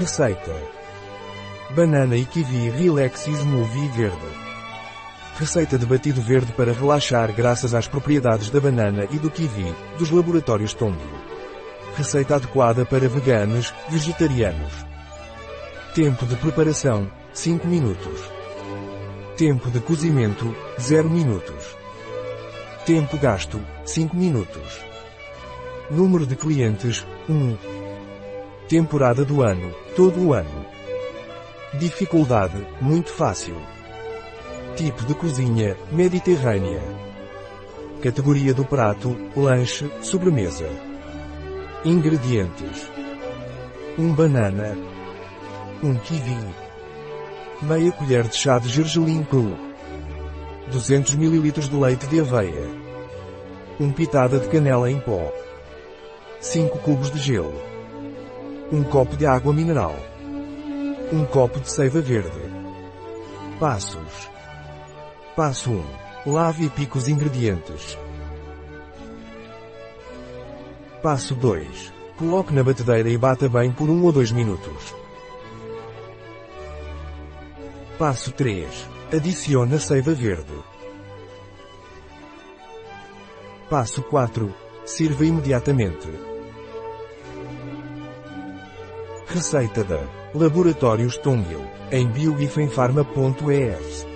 Receita. Banana e kiwi Relax Smoothie Verde. Receita de batido verde para relaxar graças às propriedades da banana e do kiwi, dos laboratórios Tombo. Receita adequada para veganos, vegetarianos. Tempo de preparação, 5 minutos. Tempo de cozimento, 0 minutos. Tempo gasto, 5 minutos. Número de clientes, 1. Temporada do ano, todo o ano. Dificuldade, muito fácil. Tipo de cozinha, mediterrânea. Categoria do prato, lanche, sobremesa. Ingredientes. 1 banana. 1 kiwi. Meia colher de chá de gergelim cru. 200 ml de leite de aveia. 1 pitada de canela em pó. 5 cubos de gelo. 1 copo de água mineral. 1 copo de seiva verde. Passos. Passo 1. Lave e pique os ingredientes. Passo 2. Coloque na batedeira e bata bem por 1 ou 2 minutos. Passo 3. Adicione a seiva verde. Passo 4. Sirva imediatamente. Receita da Laboratórios Tongil, em bioifenfarma.es